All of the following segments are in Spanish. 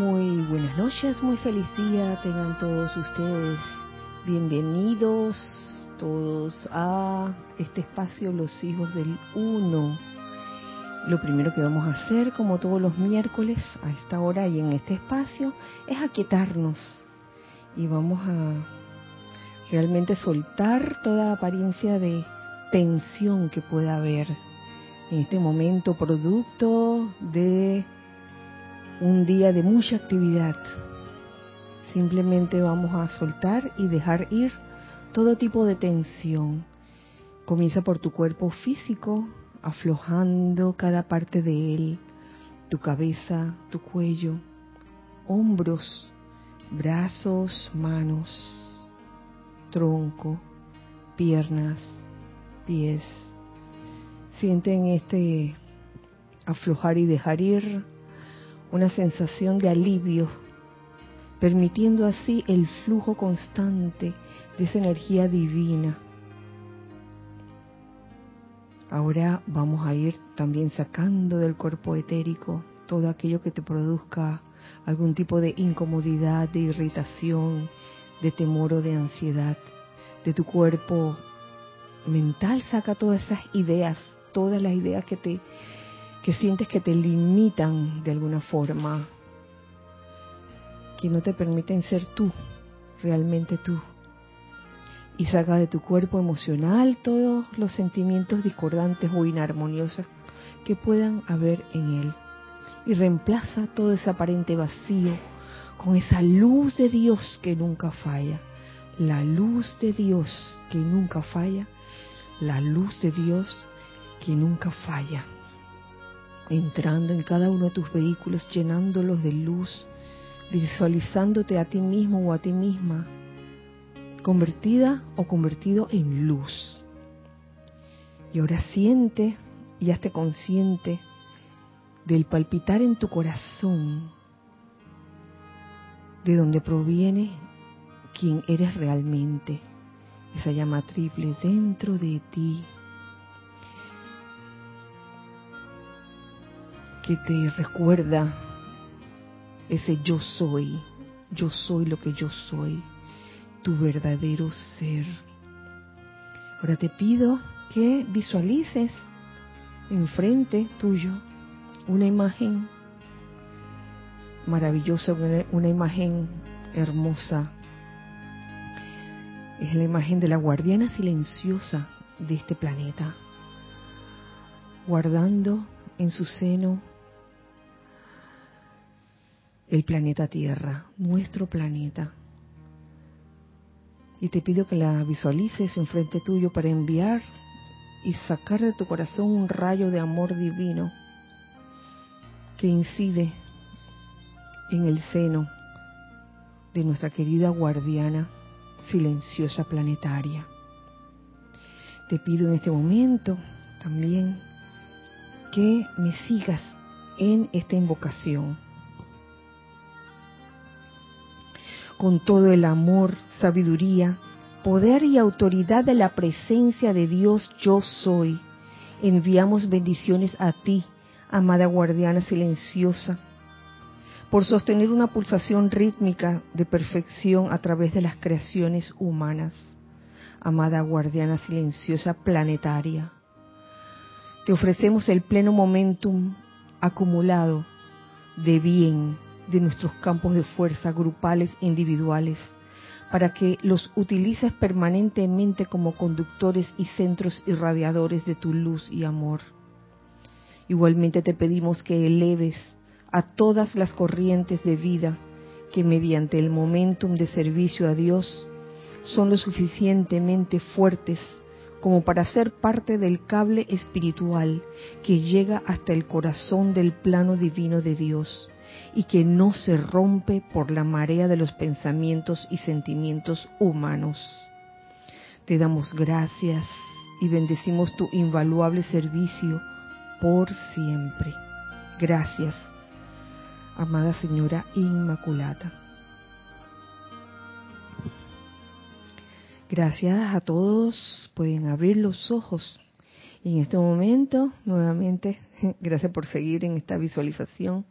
Muy buenas noches, muy feliz día tengan todos ustedes. Bienvenidos todos a este espacio Los Hijos del Uno. Lo primero que vamos a hacer, como todos los miércoles, a esta hora y en este espacio, es aquietarnos. Y vamos a realmente soltar toda apariencia de tensión que pueda haber en este momento producto de un día de mucha actividad. Simplemente vamos a soltar y dejar ir todo tipo de tensión. Comienza por tu cuerpo físico, aflojando cada parte de él, tu cabeza, tu cuello, hombros, brazos, manos, tronco, piernas, pies. Sienten este aflojar y dejar ir una sensación de alivio, permitiendo así el flujo constante de esa energía divina. Ahora vamos a ir también sacando del cuerpo etérico todo aquello que te produzca algún tipo de incomodidad, de irritación, de temor o de ansiedad. De tu cuerpo mental saca todas esas ideas, todas las ideas que te que sientes que te limitan de alguna forma, que no te permiten ser tú, realmente tú. Y saca de tu cuerpo emocional todos los sentimientos discordantes o inarmoniosos que puedan haber en él. Y reemplaza todo ese aparente vacío con esa luz de Dios que nunca falla. La luz de Dios que nunca falla. La luz de Dios que nunca falla entrando en cada uno de tus vehículos, llenándolos de luz, visualizándote a ti mismo o a ti misma, convertida o convertido en luz. Y ahora siente y hazte consciente del palpitar en tu corazón, de donde proviene quien eres realmente, esa llama triple dentro de ti, que te recuerda ese yo soy, yo soy lo que yo soy, tu verdadero ser. Ahora te pido que visualices enfrente tuyo una imagen maravillosa, una imagen hermosa. Es la imagen de la guardiana silenciosa de este planeta, guardando en su seno el planeta Tierra, nuestro planeta. Y te pido que la visualices enfrente tuyo para enviar y sacar de tu corazón un rayo de amor divino que incide en el seno de nuestra querida guardiana silenciosa planetaria. Te pido en este momento también que me sigas en esta invocación con todo el amor, sabiduría, poder y autoridad de la presencia de Dios yo soy. Enviamos bendiciones a ti, amada guardiana silenciosa, por sostener una pulsación rítmica de perfección a través de las creaciones humanas. Amada guardiana silenciosa planetaria, te ofrecemos el pleno momentum acumulado de bien, de nuestros campos de fuerza grupales e individuales, para que los utilices permanentemente como conductores y centros irradiadores de tu luz y amor. Igualmente te pedimos que eleves a todas las corrientes de vida que mediante el momentum de servicio a Dios son lo suficientemente fuertes como para ser parte del cable espiritual que llega hasta el corazón del plano divino de Dios y que no se rompe por la marea de los pensamientos y sentimientos humanos. Te damos gracias y bendecimos tu invaluable servicio por siempre. Gracias, amada Señora Inmaculada. Gracias a todos. Pueden abrir los ojos. Y en este momento, nuevamente, gracias por seguir en esta visualización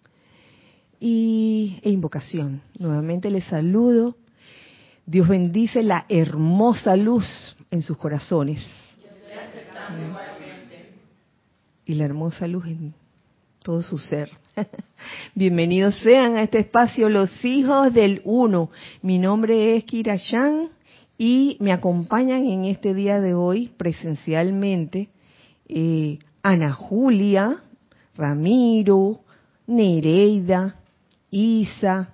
y, e invocación. Nuevamente les saludo. Dios bendice la hermosa luz en sus corazones. Y la hermosa luz en todo su ser. Bienvenidos sean a este espacio los hijos del uno. Mi nombre es Kira Shan y me acompañan en este día de hoy presencialmente eh, Ana Julia, Ramiro, Nereida, Isa,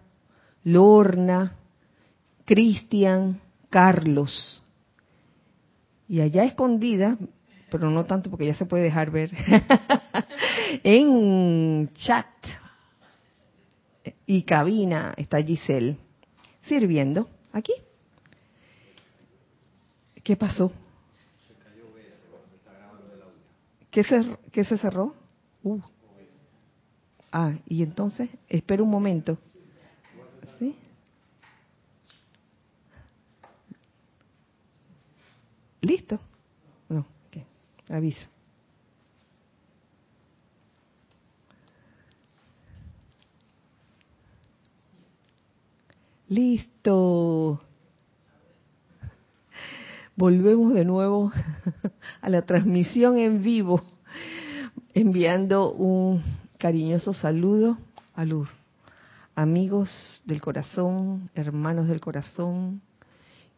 Lorna, Cristian, Carlos. Y allá escondida, pero no tanto porque ya se puede dejar ver, en chat y cabina está Giselle sirviendo aquí. ¿Qué pasó? ¿Qué se, qué se cerró? Uh. Ah, y entonces, espera un momento. ¿Sí? ¿Listo? No. Aviso. Listo. Volvemos de nuevo a la transmisión en vivo, enviando un cariñoso saludo a los amigos del corazón, hermanos del corazón,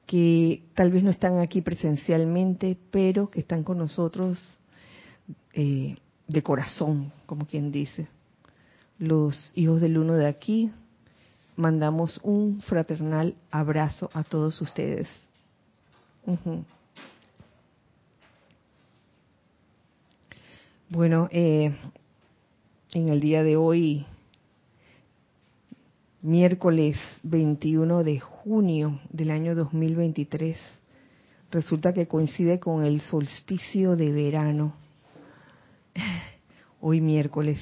que tal vez no están aquí presencialmente, pero que están con nosotros eh, de corazón, como quien dice. Los hijos del uno de aquí, mandamos un fraternal abrazo a todos ustedes. Bueno, eh, en el día de hoy, miércoles 21 de junio del año 2023, resulta que coincide con el solsticio de verano, hoy miércoles.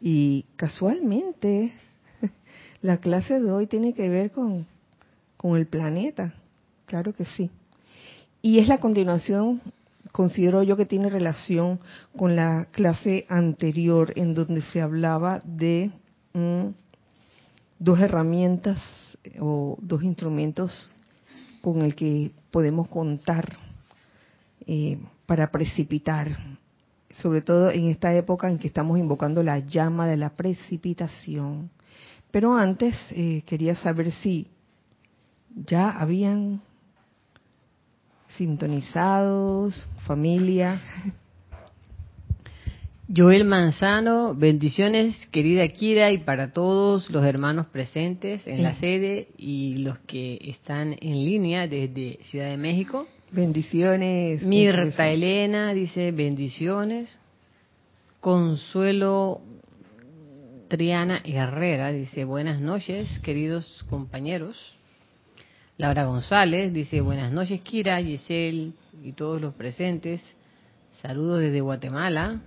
Y casualmente, la clase de hoy tiene que ver con, con el planeta, claro que sí. Y es la continuación considero yo que tiene relación con la clase anterior en donde se hablaba de mm, dos herramientas eh, o dos instrumentos con el que podemos contar eh, para precipitar, sobre todo en esta época en que estamos invocando la llama de la precipitación. Pero antes eh, quería saber si ya habían sintonizados, familia. Joel Manzano, bendiciones querida Kira y para todos los hermanos presentes en la sede y los que están en línea desde Ciudad de México. Bendiciones. Mirta Elena dice bendiciones. Consuelo Triana Herrera dice buenas noches queridos compañeros. Laura González dice, buenas noches Kira, Giselle y todos los presentes. Saludos desde Guatemala.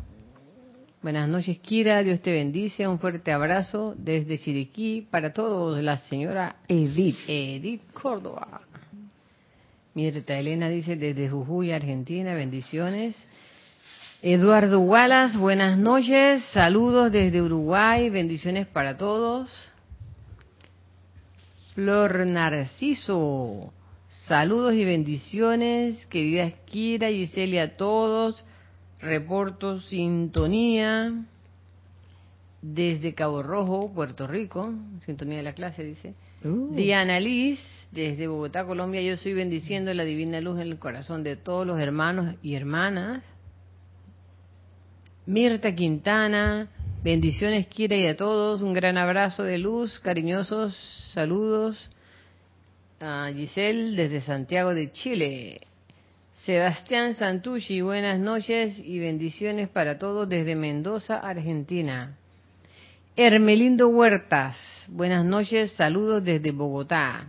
Buenas noches Kira, Dios te bendice. Un fuerte abrazo desde Chiriquí para todos. La señora Edith. Edith Córdoba. Mirta Elena dice desde Jujuy, Argentina, bendiciones. Eduardo Wallace, buenas noches. Saludos desde Uruguay, bendiciones para todos. Flor Narciso. Saludos y bendiciones, queridas Kira y Celia a todos. Reporto sintonía desde Cabo Rojo, Puerto Rico. Sintonía de la clase, dice. Uh. Diana Liz, desde Bogotá, Colombia. Yo estoy bendiciendo la divina luz en el corazón de todos los hermanos y hermanas. Mirta Quintana, Bendiciones, Kira, y a todos. Un gran abrazo de luz, cariñosos saludos a Giselle desde Santiago de Chile. Sebastián Santucci, buenas noches y bendiciones para todos desde Mendoza, Argentina. Hermelindo Huertas, buenas noches, saludos desde Bogotá.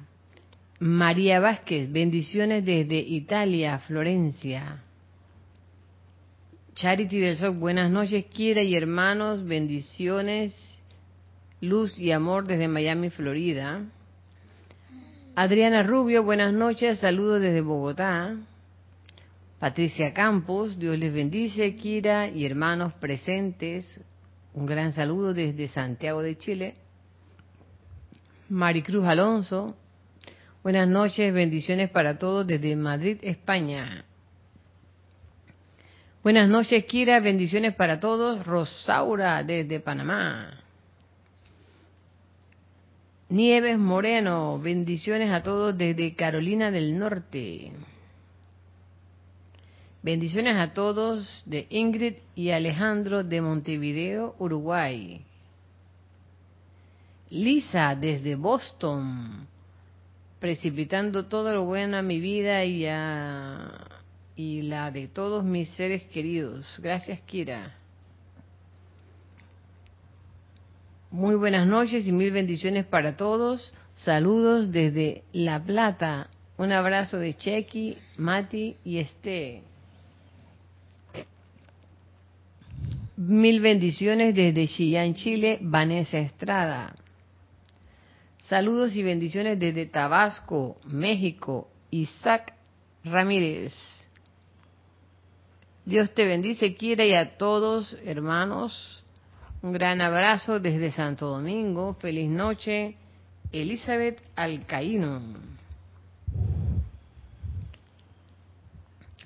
María Vázquez, bendiciones desde Italia, Florencia. Charity del Sol, buenas noches, Kira y hermanos, bendiciones, luz y amor desde Miami, Florida. Adriana Rubio, buenas noches, saludos desde Bogotá. Patricia Campos, Dios les bendice, Kira y hermanos presentes, un gran saludo desde Santiago de Chile. Maricruz Alonso. Buenas noches, bendiciones para todos desde Madrid, España. Buenas noches, Kira, bendiciones para todos. Rosaura desde Panamá. Nieves Moreno, bendiciones a todos desde Carolina del Norte. Bendiciones a todos de Ingrid y Alejandro de Montevideo, Uruguay. Lisa desde Boston, precipitando todo lo bueno a mi vida y, a, y la de todos mis seres queridos. Gracias, Kira. Muy buenas noches y mil bendiciones para todos. Saludos desde La Plata. Un abrazo de Chequi, Mati y Este. Mil bendiciones desde Chillán, Chile, Vanessa Estrada. Saludos y bendiciones desde Tabasco, México, Isaac Ramírez. Dios te bendice, quiere y a todos, hermanos. Un gran abrazo desde Santo Domingo. Feliz noche, Elizabeth Alcaíno.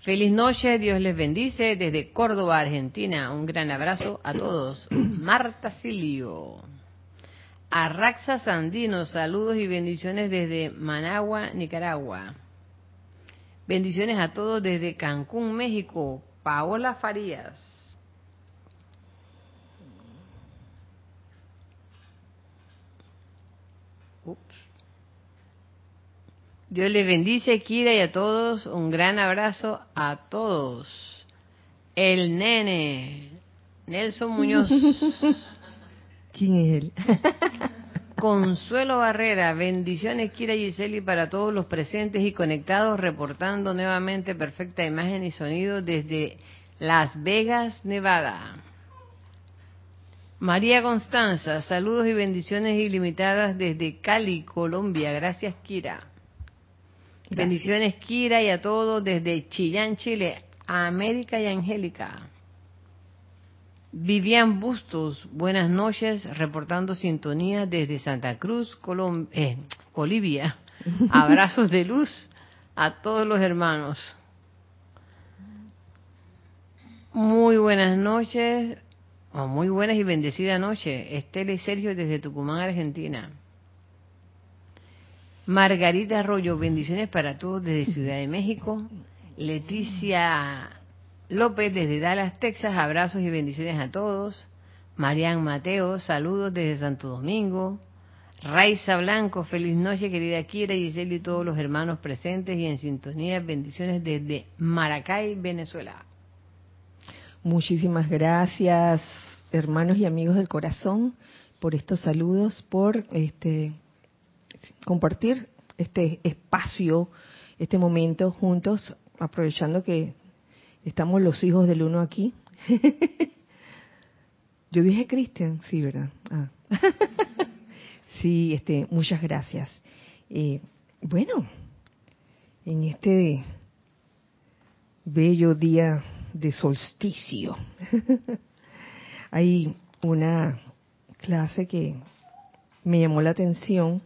Feliz noche, Dios les bendice desde Córdoba, Argentina. Un gran abrazo a todos. Marta Silio. Arraxa Sandino, saludos y bendiciones desde Managua, Nicaragua. Bendiciones a todos desde Cancún, México. Paola Farías. Dios les bendice, Kira, y a todos un gran abrazo a todos. El nene, Nelson Muñoz. ¿Quién es él? Consuelo Barrera, bendiciones Kira Giseli para todos los presentes y conectados, reportando nuevamente perfecta imagen y sonido desde Las Vegas, Nevada. María Constanza, saludos y bendiciones ilimitadas desde Cali, Colombia. Gracias Kira. Bendiciones Kira y a todos desde Chillán, Chile, América y Angélica. Vivian Bustos, buenas noches, reportando sintonía desde Santa Cruz, eh, Bolivia. Abrazos de luz a todos los hermanos. Muy buenas noches, o muy buenas y bendecidas noches. Estela y Sergio desde Tucumán, Argentina. Margarita Arroyo, bendiciones para todos desde Ciudad de México. Leticia López desde Dallas, Texas, abrazos y bendiciones a todos. Marian Mateo, saludos desde Santo Domingo. Raiza Blanco, feliz noche querida Kira, Giselle y todos los hermanos presentes y en sintonía, bendiciones desde Maracay, Venezuela. Muchísimas gracias, hermanos y amigos del corazón, por estos saludos, por este compartir este espacio, este momento juntos, aprovechando que Estamos los hijos del uno aquí. Yo dije Cristian, sí, ¿verdad? Ah. sí, este, muchas gracias. Eh, bueno, en este bello día de solsticio, hay una clase que me llamó la atención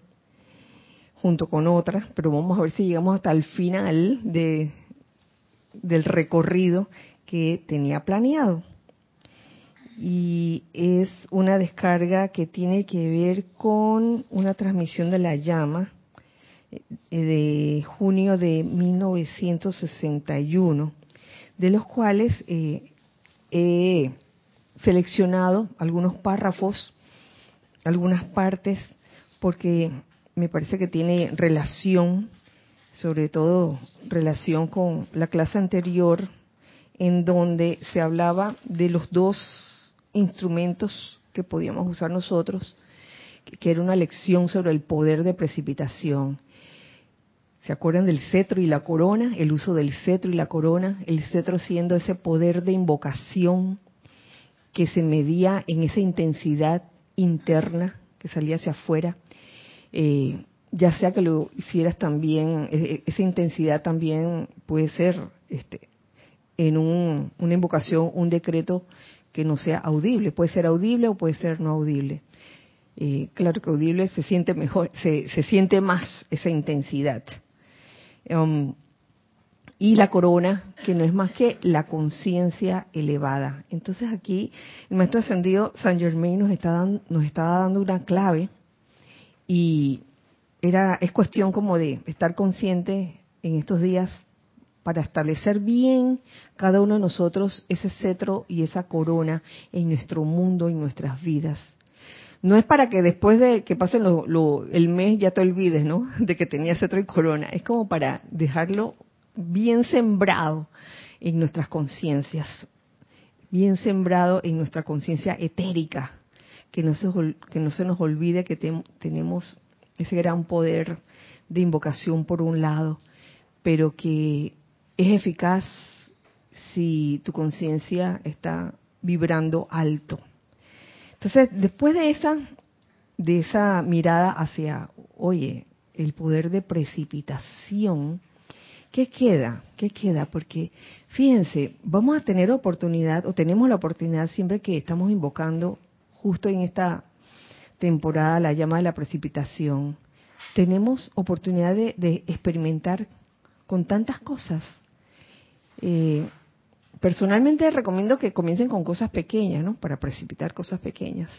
junto con otras, pero vamos a ver si llegamos hasta el final de, del recorrido que tenía planeado. Y es una descarga que tiene que ver con una transmisión de la llama eh, de junio de 1961, de los cuales eh, he seleccionado algunos párrafos, algunas partes, porque me parece que tiene relación sobre todo relación con la clase anterior, en donde se hablaba de los dos instrumentos que podíamos usar nosotros, que era una lección sobre el poder de precipitación. ¿Se acuerdan del cetro y la corona? El uso del cetro y la corona, el cetro siendo ese poder de invocación que se medía en esa intensidad interna que salía hacia afuera. Eh, ya sea que lo hicieras también, e, e, esa intensidad también puede ser este, en un, una invocación, un decreto que no sea audible, puede ser audible o puede ser no audible. eh, claro que audible se siente mejor, se, se siente más esa intensidad. Um, y la corona, que no es más que la conciencia elevada. Entonces aquí el maestro ascendido San Germain nos está dando, nos estaba dando una clave y era es cuestión como de estar consciente en estos días para establecer bien cada uno de nosotros ese cetro y esa corona en nuestro mundo y nuestras vidas. No es para que después de que pase el mes ya te olvides, ¿no? De que tenía cetro y corona. Es como para dejarlo bien sembrado en nuestras conciencias, bien sembrado en nuestra conciencia etérica, que no, se, que no se nos olvide que tenemos ese gran poder de invocación por un lado, pero que es eficaz si tu conciencia está vibrando alto. Entonces, después de esa, de esa mirada hacia, oye, el poder de precipitación, ¿qué queda? ¿Qué queda? Porque fíjense, vamos a tener oportunidad, o tenemos la oportunidad siempre que estamos invocando, justo en esta temporada, la llama de la precipitación, tenemos oportunidad de, experimentar con tantas cosas. Eh, personalmente recomiendo que comiencen con cosas pequeñas, ¿no? Para precipitar cosas pequeñas.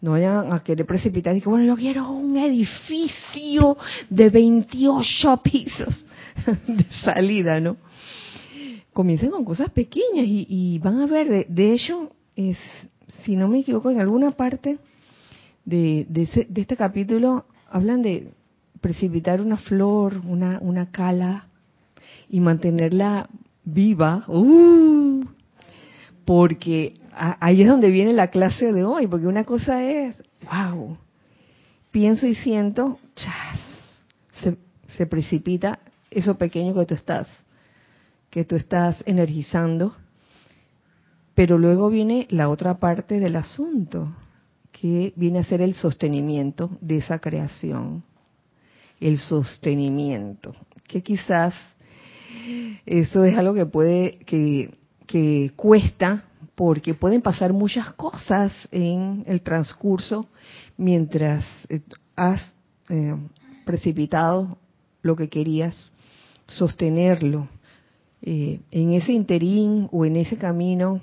No vayan a querer precipitar y que, bueno, yo quiero un edificio de 28 pisos de salida, ¿no? Comiencen con cosas pequeñas y, van a ver, de, hecho, es, si no me equivoco, en alguna parte de, de este capítulo hablan de precipitar una flor, una, una cala y mantenerla viva. ¡Uh! Porque ahí es donde viene la clase de hoy, porque una cosa es, wow, pienso y siento, chas, se, se precipita eso pequeño que tú estás, que tú estás energizando, pero luego viene la otra parte del asunto, que viene a ser el sostenimiento de esa creación, el sostenimiento, que quizás eso es algo que puede, que, cuesta, porque pueden pasar muchas cosas en el transcurso mientras eh, has eh, precipitado lo que querías, sostenerlo. Eh, en ese interín o en ese camino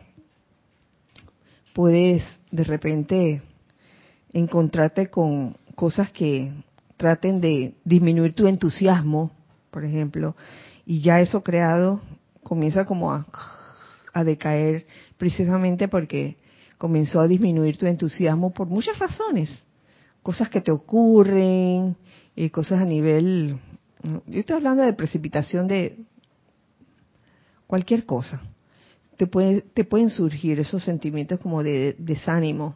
puedes de repente encontrarte con cosas que traten de disminuir tu entusiasmo, por ejemplo, y ya eso creado comienza como a, decaer precisamente porque comenzó a disminuir tu entusiasmo por muchas razones, cosas que te ocurren, y cosas a nivel, yo estoy hablando de precipitación de cualquier cosa, te, puede, te pueden surgir esos sentimientos como de desánimo,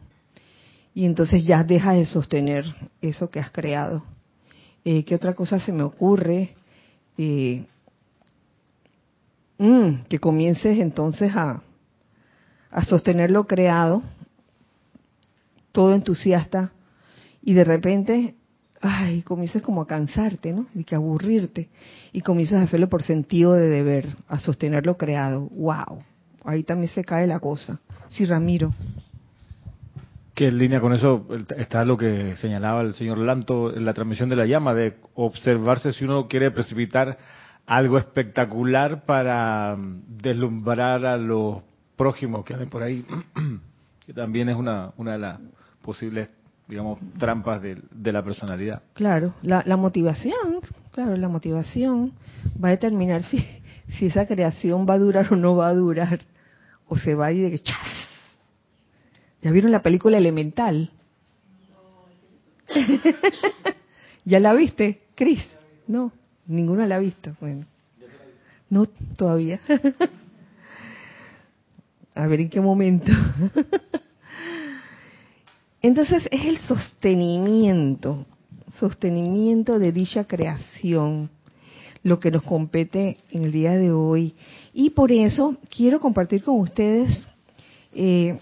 y entonces ya deja de sostener eso que has creado. Eh, ¿Qué otra cosa se me ocurre? Eh, mm, que comiences entonces a, a sostener lo creado, todo entusiasta, y de repente, ay, comiences como a cansarte, ¿no? Y que aburrirte, y comienzas a hacerlo por sentido de deber, a sostener lo creado. ¡Wow! Ahí también se cae la cosa. Sí, Ramiro. Que en línea con eso está lo que señalaba el señor Lanto en la transmisión de la llama, de observarse si uno quiere precipitar algo espectacular para mm, deslumbrar a los prójimos que andan por ahí, que también es una, una de las posibles, digamos, trampas de, la personalidad. Claro, la, la, motivación, claro, la motivación va a determinar si, si esa creación va a durar o no va a durar, o se va a ir de que ¡chas! ¿Ya vieron la película Elemental? ¿Ya la viste, Cris? No, ninguno la ha visto. Bueno, no todavía. A ver en qué momento. Entonces es el sostenimiento, sostenimiento de dicha creación, lo que nos compete en el día de hoy. Y por eso quiero compartir con ustedes eh,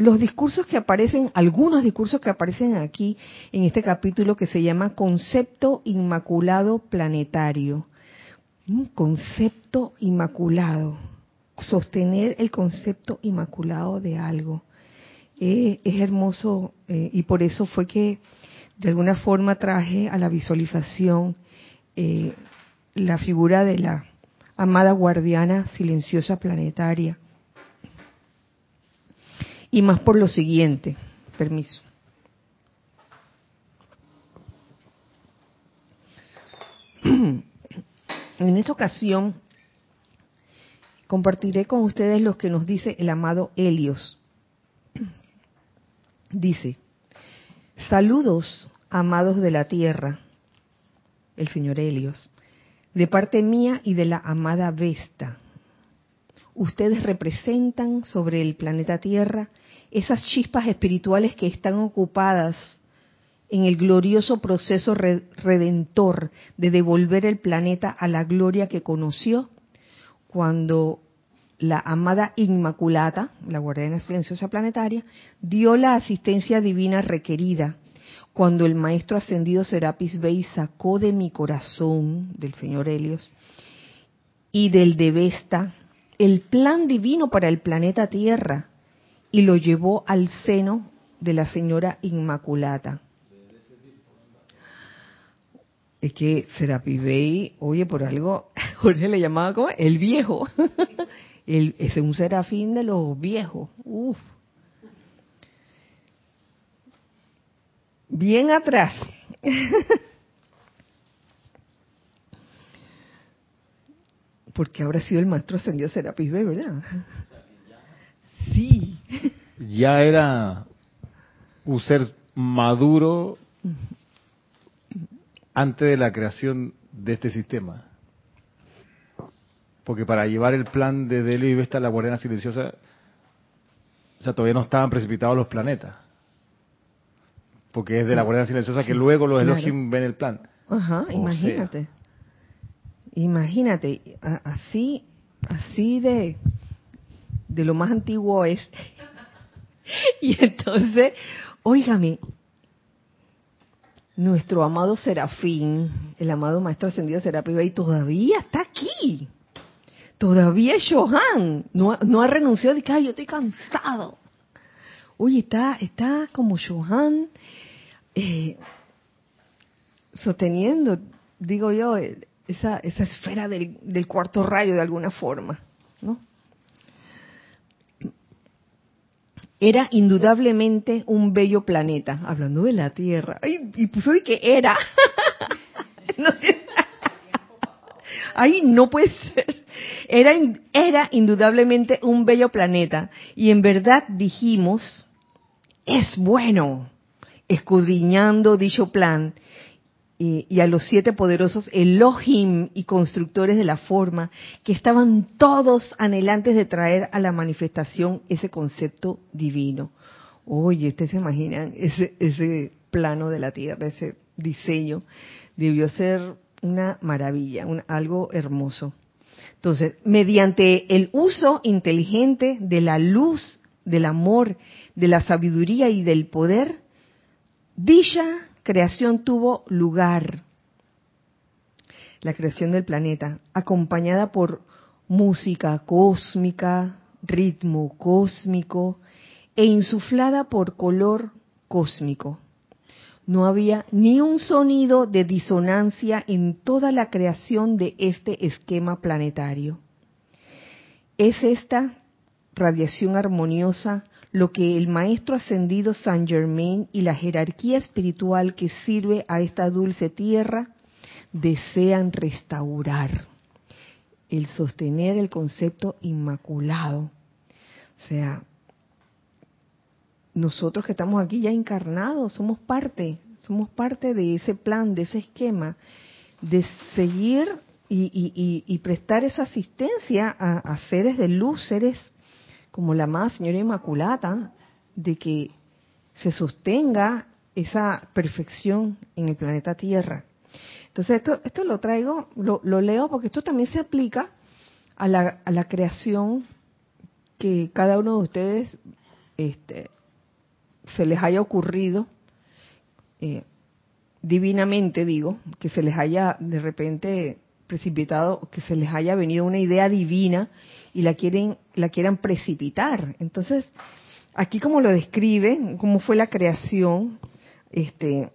los discursos que aparecen, algunos discursos que aparecen aquí en este capítulo que se llama Concepto Inmaculado Planetario. Un concepto inmaculado, sostener el concepto inmaculado de algo. Eh, es hermoso eh, y por eso fue que de alguna forma traje a la visualización eh, la figura de la amada guardiana silenciosa planetaria. Y más por lo siguiente, permiso. En esta ocasión compartiré con ustedes lo que nos dice el amado Helios. Dice, saludos amados de la tierra, el señor Helios, de parte mía y de la amada Vesta. Ustedes representan sobre el planeta Tierra esas chispas espirituales que están ocupadas en el glorioso proceso redentor de devolver el planeta a la gloria que conoció cuando la amada Inmaculata, la guardiana silenciosa planetaria, dio la asistencia divina requerida cuando el maestro ascendido Serapis Bey sacó de mi corazón, del señor Helios, y del de Vesta, el plan divino para el planeta Tierra y lo llevó al seno de la señora Inmaculata. Es que Serapis Bey, oye, por algo, Jorge le llamaba como el viejo. es un serafín de los viejos. Uf. Bien atrás. Porque habrá sido el maestro ascendido Serapis Bey, ¿verdad? Sí. Ya era un ser maduro antes de la creación de este sistema. Porque para llevar el plan de Delhi y Vesta a la guardiana silenciosa, o sea, todavía no estaban precipitados los planetas. Porque es de la guardiana silenciosa que luego los Elohim ven el plan. Ajá, imagínate. Imagínate, así, así de, de lo más antiguo es. y entonces, óigame, nuestro amado Serafín, el amado Maestro Ascendido Serapis Bey, todavía está aquí. Todavía es Johan. No, no ha renunciado de Ay, yo estoy cansado. Oye, está, está como Johan eh, sosteniendo, digo yo, esa, esa esfera del, cuarto rayo de alguna forma, ¿no? era indudablemente un bello planeta, hablando de la Tierra. Ay, y puso de que era. Ay, no puede ser. Era, era indudablemente un bello planeta. Y en verdad dijimos, es bueno, escudriñando dicho plan y, a los siete poderosos Elohim y constructores de la forma, que estaban todos anhelantes de traer a la manifestación ese concepto divino. Oye, ustedes se imaginan ese, ese plano de la Tierra, ese diseño, debió ser una maravilla, un, algo hermoso. Entonces, mediante el uso inteligente de la luz, del amor, de la sabiduría y del poder, dicha creación tuvo lugar, la creación del planeta, acompañada por música cósmica, ritmo cósmico e insuflada por color cósmico. No había ni un sonido de disonancia en toda la creación de este esquema planetario. Es esta radiación armoniosa lo que el maestro ascendido Saint Germain y la jerarquía espiritual que sirve a esta dulce tierra desean restaurar, el sostener el concepto inmaculado. O sea, nosotros que estamos aquí ya encarnados, somos parte, somos parte de ese plan, de ese esquema, de seguir y, prestar esa asistencia a, a seres de luz, seres como la más señora Inmaculada, de que se sostenga esa perfección en el planeta Tierra. Entonces, esto, esto lo traigo, lo, leo porque esto también se aplica a la, a la creación que cada uno de ustedes este, se les haya ocurrido, eh, divinamente digo, que se les haya de repente precipitado, que se les haya venido una idea divina y la quieren la quieran precipitar. Entonces, aquí como lo describe, cómo fue la creación, este,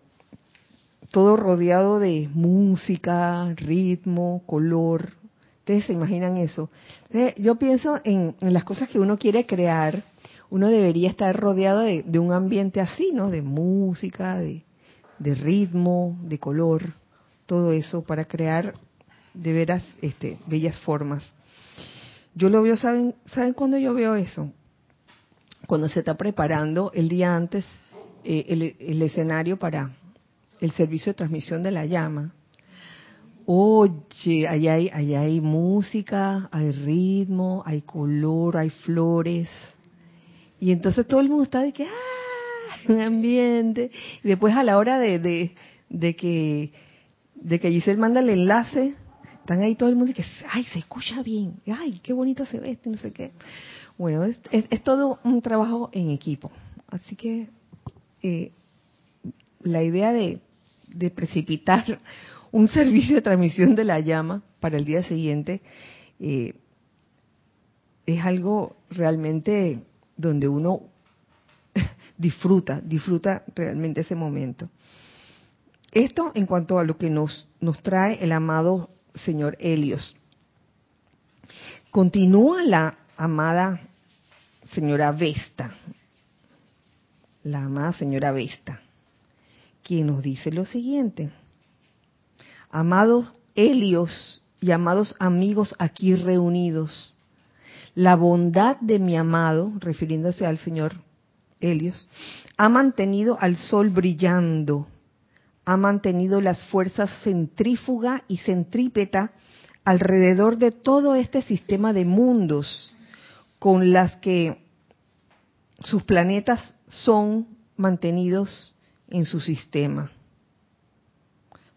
todo rodeado de música, ritmo, color. Ustedes se imaginan eso. yo pienso en, las cosas que uno quiere crear. Uno debería estar rodeado de, un ambiente así, ¿no? De música, de, de, ritmo, de color, todo eso para crear de veras este, bellas formas. Yo lo veo, ¿saben, ¿saben cuándo yo veo eso? Cuando se está preparando el día antes eh, el, escenario para el servicio de transmisión de la llama. Oye, allá hay, allá hay música, hay ritmo, hay color, hay flores. Y entonces todo el mundo está de que, ¡ah! Un ambiente. Y después a la hora de, de, de que de que Giselle manda el enlace, están ahí todo el mundo y que, ay, se escucha bien, ay, qué bonito se ve este, no sé qué. Bueno, es, es todo un trabajo en equipo. Así que eh, la idea de, precipitar un servicio de transmisión de la llama para el día siguiente eh, es algo realmente donde uno disfruta, disfruta realmente ese momento. Esto en cuanto a lo que nos, nos trae el amado señor Helios. Continúa la amada señora Vesta, la amada señora Vesta, quien nos dice lo siguiente. Amados Helios y amados amigos aquí reunidos, la bondad de mi amado, refiriéndose al señor Helios, ha mantenido al sol brillando, ha mantenido las fuerzas centrífuga y centrípeta alrededor de todo este sistema de mundos con las que sus planetas son mantenidos en su sistema.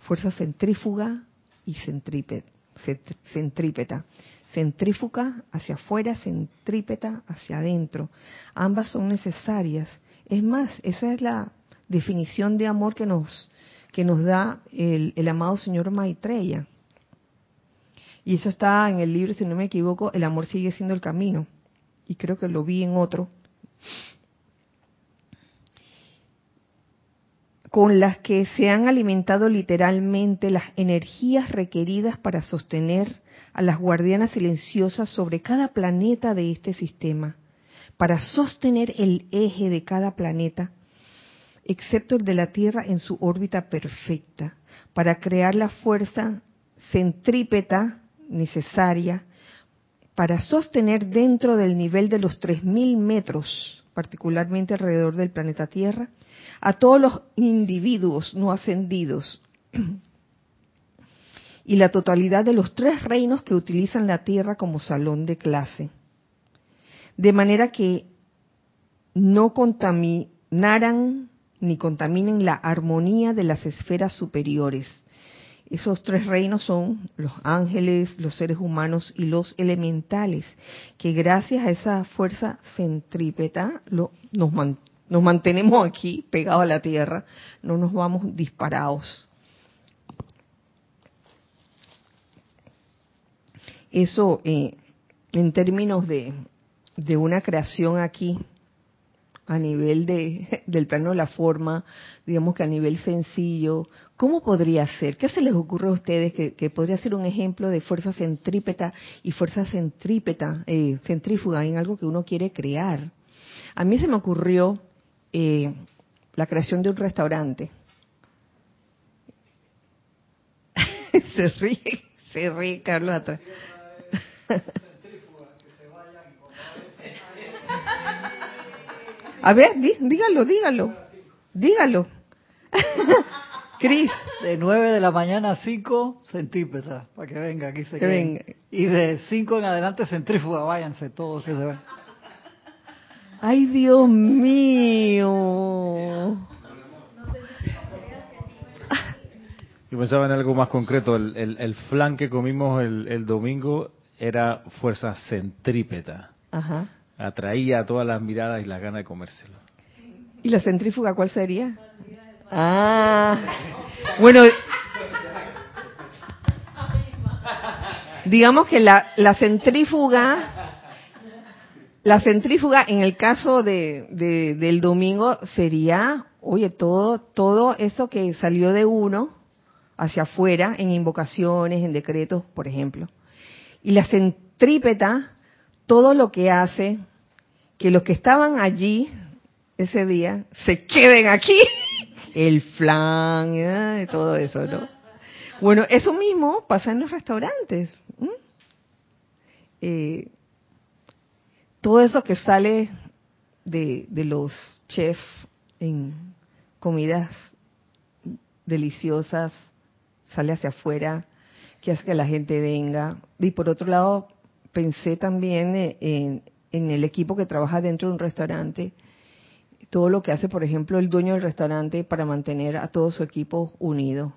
Fuerza centrífuga y centrípeta. Centrífuga hacia afuera, centrípeta hacia adentro. Ambas son necesarias. Es más, esa es la definición de amor que nos, que nos da el, amado señor Maitreya. Y eso está en el libro, si no me equivoco, El amor sigue siendo el camino. Y creo que lo vi en otro, con las que se han alimentado literalmente las energías requeridas para sostener a las guardianas silenciosas sobre cada planeta de este sistema, para sostener el eje de cada planeta, excepto el de la Tierra en su órbita perfecta, para crear la fuerza centrípeta necesaria para sostener dentro del nivel de los 3.000 metros, particularmente alrededor del planeta Tierra, a todos los individuos no ascendidos y la totalidad de los tres reinos que utilizan la Tierra como salón de clase. De manera que no contaminaran ni contaminen la armonía de las esferas superiores, esos tres reinos son los ángeles, los seres humanos y los elementales, que gracias a esa fuerza centrípeta nos, mantenemos aquí pegados a la tierra, no nos vamos disparados. Eso eh, en términos de una creación aquí a nivel de, del plano de la forma, digamos que a nivel sencillo, ¿cómo podría ser? ¿Qué se les ocurre a ustedes que, podría ser un ejemplo de fuerza centrípeta y fuerza centrípeta, eh, centrífuga en algo que uno quiere crear? A mí se me ocurrió eh, la creación de un restaurante. se ríe, se ríe Carlos A ver, dígalo, dígalo. Dígalo. Cris. De 9 de la mañana a 5 centímetros, para que venga aquí se que Y de 5 en adelante centrífuga, váyanse todos que se ven. Ay, Dios mío. Yo pensaba en algo más concreto. El, el, el flan que comimos el, el domingo era fuerza centrípeta. Ajá atraía a todas las miradas y las ganas de comérselo. ¿Y la centrífuga cuál sería? Ah, bueno, digamos que la, la centrífuga, La centrífuga, en el caso de, del domingo, sería, oye, todo, todo eso que salió de uno hacia afuera, en invocaciones, en decretos, por ejemplo. Y la centrípeta, todo lo que hace que los que estaban allí ese día se queden aquí, el flan, y todo eso, ¿no? Bueno, eso mismo pasa en los restaurantes. Eh, todo eso que sale de, de los chefs en comidas deliciosas sale hacia afuera, que hace que la gente venga. Y por otro lado, pensé también en, en el equipo que trabaja dentro de un restaurante, todo lo que hace, por ejemplo, el dueño del restaurante para mantener a todo su equipo unido.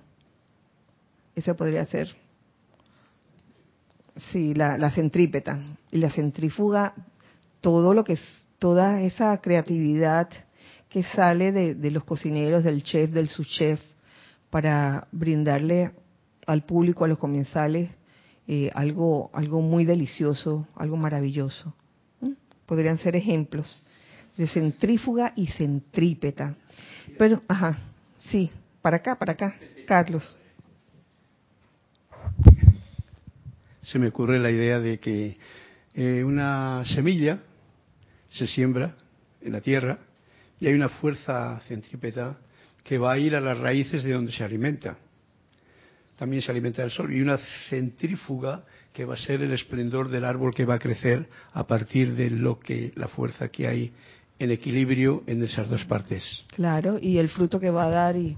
Ese podría ser. Sí, la, centrípeta y la centrífuga, todo lo que toda esa creatividad que sale de, de los cocineros, del chef, del subchef, para brindarle al público, a los comensales, eh, algo, algo muy delicioso, algo maravilloso. Podrían ser ejemplos de centrífuga y centrípeta. Pero, ajá, sí, para acá, para acá, Carlos. Se me ocurre la idea de que eh, una semilla se siembra en la tierra y hay una fuerza centrípeta que va a ir a las raíces de donde se alimenta. También se alimenta del sol y una centrífuga que va a ser el esplendor del árbol que va a crecer a partir de lo que la fuerza que hay en equilibrio en esas dos partes. Claro, y el fruto que va a dar y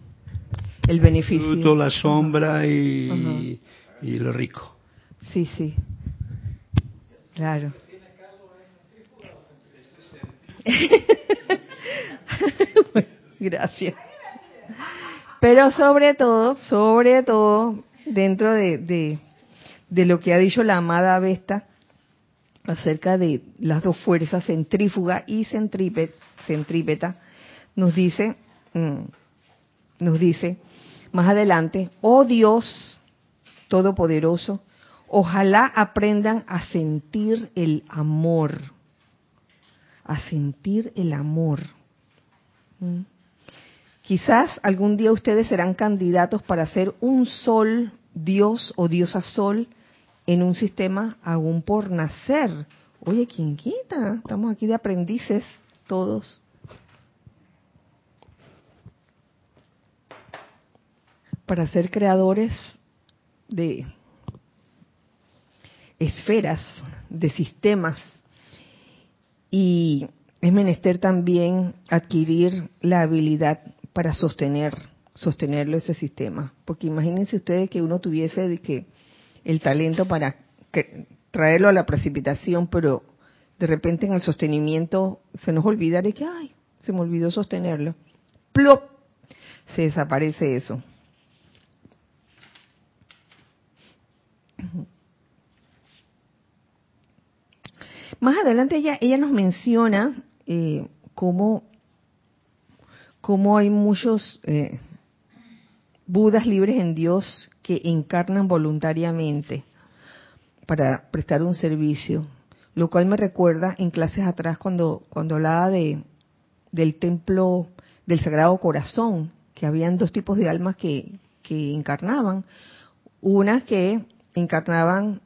el beneficio. El fruto, la sombra y, y lo rico. Sí, sí. Claro. Gracias. Pero sobre todo, sobre todo, dentro de, de, lo que ha dicho la amada Vesta acerca de las dos fuerzas, centrífuga y centrípeta, nos dice, mm, nos dice más adelante, oh Dios Todopoderoso, ojalá aprendan a sentir el amor, a sentir el amor. ¿Mm? Quizás algún día ustedes serán candidatos para ser un sol, Dios o diosa sol, en un sistema aún por nacer. Oye, ¿quién quita? Estamos aquí de aprendices todos. Para ser creadores de esferas, de sistemas. Y es menester también adquirir la habilidad para sostener, sostenerlo ese sistema. Porque imagínense ustedes que uno tuviese de que el talento para traerlo a la precipitación, pero de repente en el sostenimiento se nos olvida de que, ay, se me olvidó sostenerlo. ¡Plop! Se desaparece eso. Más adelante ella, ella nos menciona eh, cómo cómo hay muchos eh, Budas libres en Dios que encarnan voluntariamente para prestar un servicio, lo cual me recuerda en clases atrás cuando, cuando hablaba de, del templo del Sagrado Corazón, que habían dos tipos de almas que, que encarnaban. Unas que encarnaban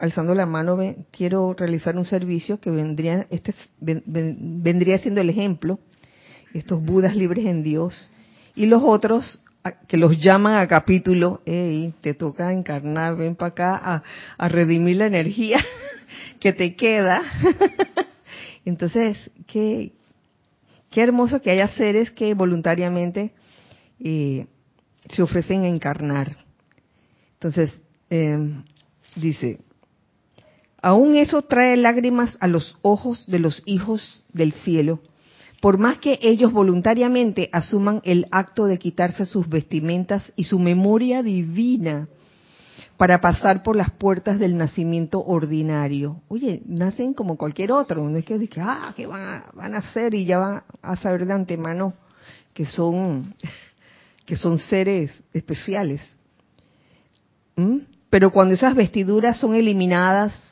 alzando la mano, quiero realizar un servicio que vendría, este, vendría siendo el ejemplo estos Budas libres en Dios, y los otros que los llaman a capítulo, hey, te toca encarnar, ven para acá a, redimir la energía que te queda. Entonces, qué, qué hermoso que haya seres que voluntariamente eh, se ofrecen a encarnar. Entonces, em, dice, aún eso trae lágrimas a los ojos de los hijos del cielo por más que ellos voluntariamente asuman el acto de quitarse sus vestimentas y su memoria divina para pasar por las puertas del nacimiento ordinario. Oye, nacen como cualquier otro, no es que digan, ah, ¿qué van a, van a hacer? Y ya van a saber de antemano que son, que son seres especiales. ¿Mm? Pero cuando esas vestiduras son eliminadas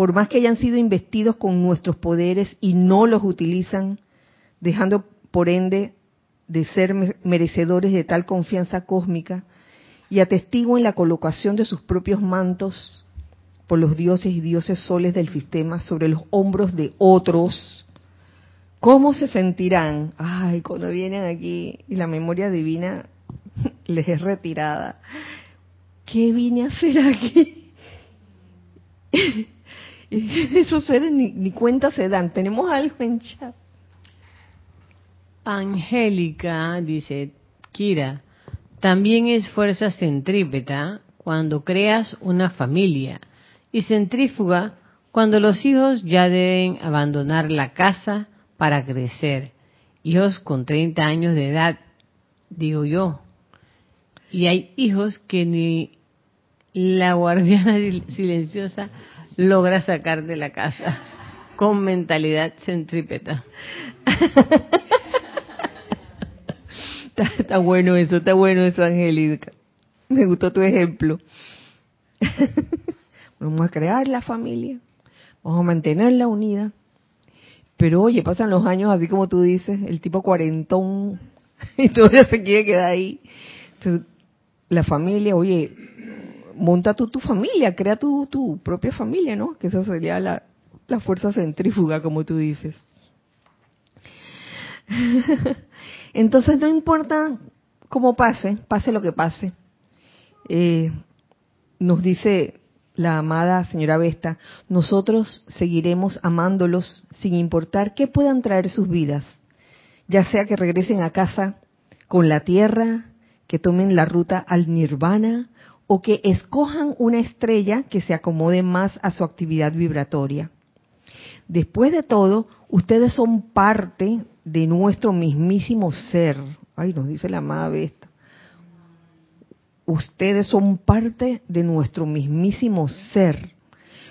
por más que hayan sido investidos con nuestros poderes y no los utilizan, dejando por ende de ser merecedores de tal confianza cósmica, y atestiguan la colocación de sus propios mantos por los dioses y dioses soles del sistema sobre los hombros de otros, ¿cómo se sentirán? Ay, cuando vienen aquí y la memoria divina les es retirada. ¿Qué vine a hacer aquí? Esos seres ni, ni cuenta se dan. Tenemos algo en chat. Angélica dice, Kira, también es fuerza centrípeta cuando creas una familia y centrífuga cuando los hijos ya deben abandonar la casa para crecer. Hijos con 30 años de edad, digo yo. Y hay hijos que ni la guardiana silenciosa logra sacar de la casa con mentalidad centrípeta. está, bueno eso, está bueno eso, Angélica. Me gustó tu ejemplo. Vamos a crear la familia, vamos a mantenerla unida. Pero oye, pasan los años así como tú dices, el tipo cuarentón y todavía se quiere quedar ahí. Entonces, la familia, oye, monta tu familia, crea tu, tu propia familia, ¿no? Que esa sería la, la fuerza centrífuga, como tú dices. Entonces no importa cómo pase, pase lo que pase. Eh, nos dice la amada señora Vesta, nosotros seguiremos amándolos sin importar qué puedan traer sus vidas, ya sea que regresen a casa con la tierra, que tomen la ruta al nirvana o que escojan una estrella que se acomode más a su actividad vibratoria. Después de todo, ustedes son parte de nuestro mismísimo ser. Ay, nos dice la amada Vesta. Ustedes son parte de nuestro mismísimo ser,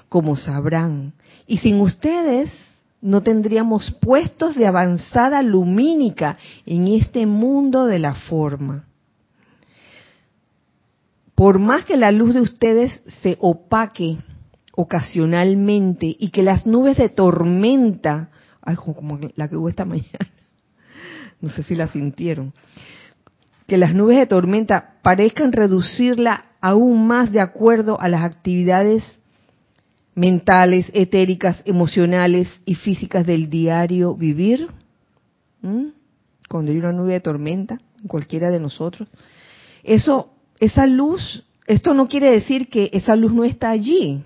como sabrán. Y sin ustedes no tendríamos puestos de avanzada lumínica en este mundo de la forma. Por más que la luz de ustedes se opaque ocasionalmente y que las nubes de tormenta como la que hubo esta mañana, no sé si la sintieron, que las nubes de tormenta parezcan reducirla aún más de acuerdo a las actividades mentales, etéricas, emocionales y físicas del diario vivir. Cuando hay una nube de tormenta, en cualquiera de nosotros. Eso, esa luz, esto no quiere decir que esa luz no está allí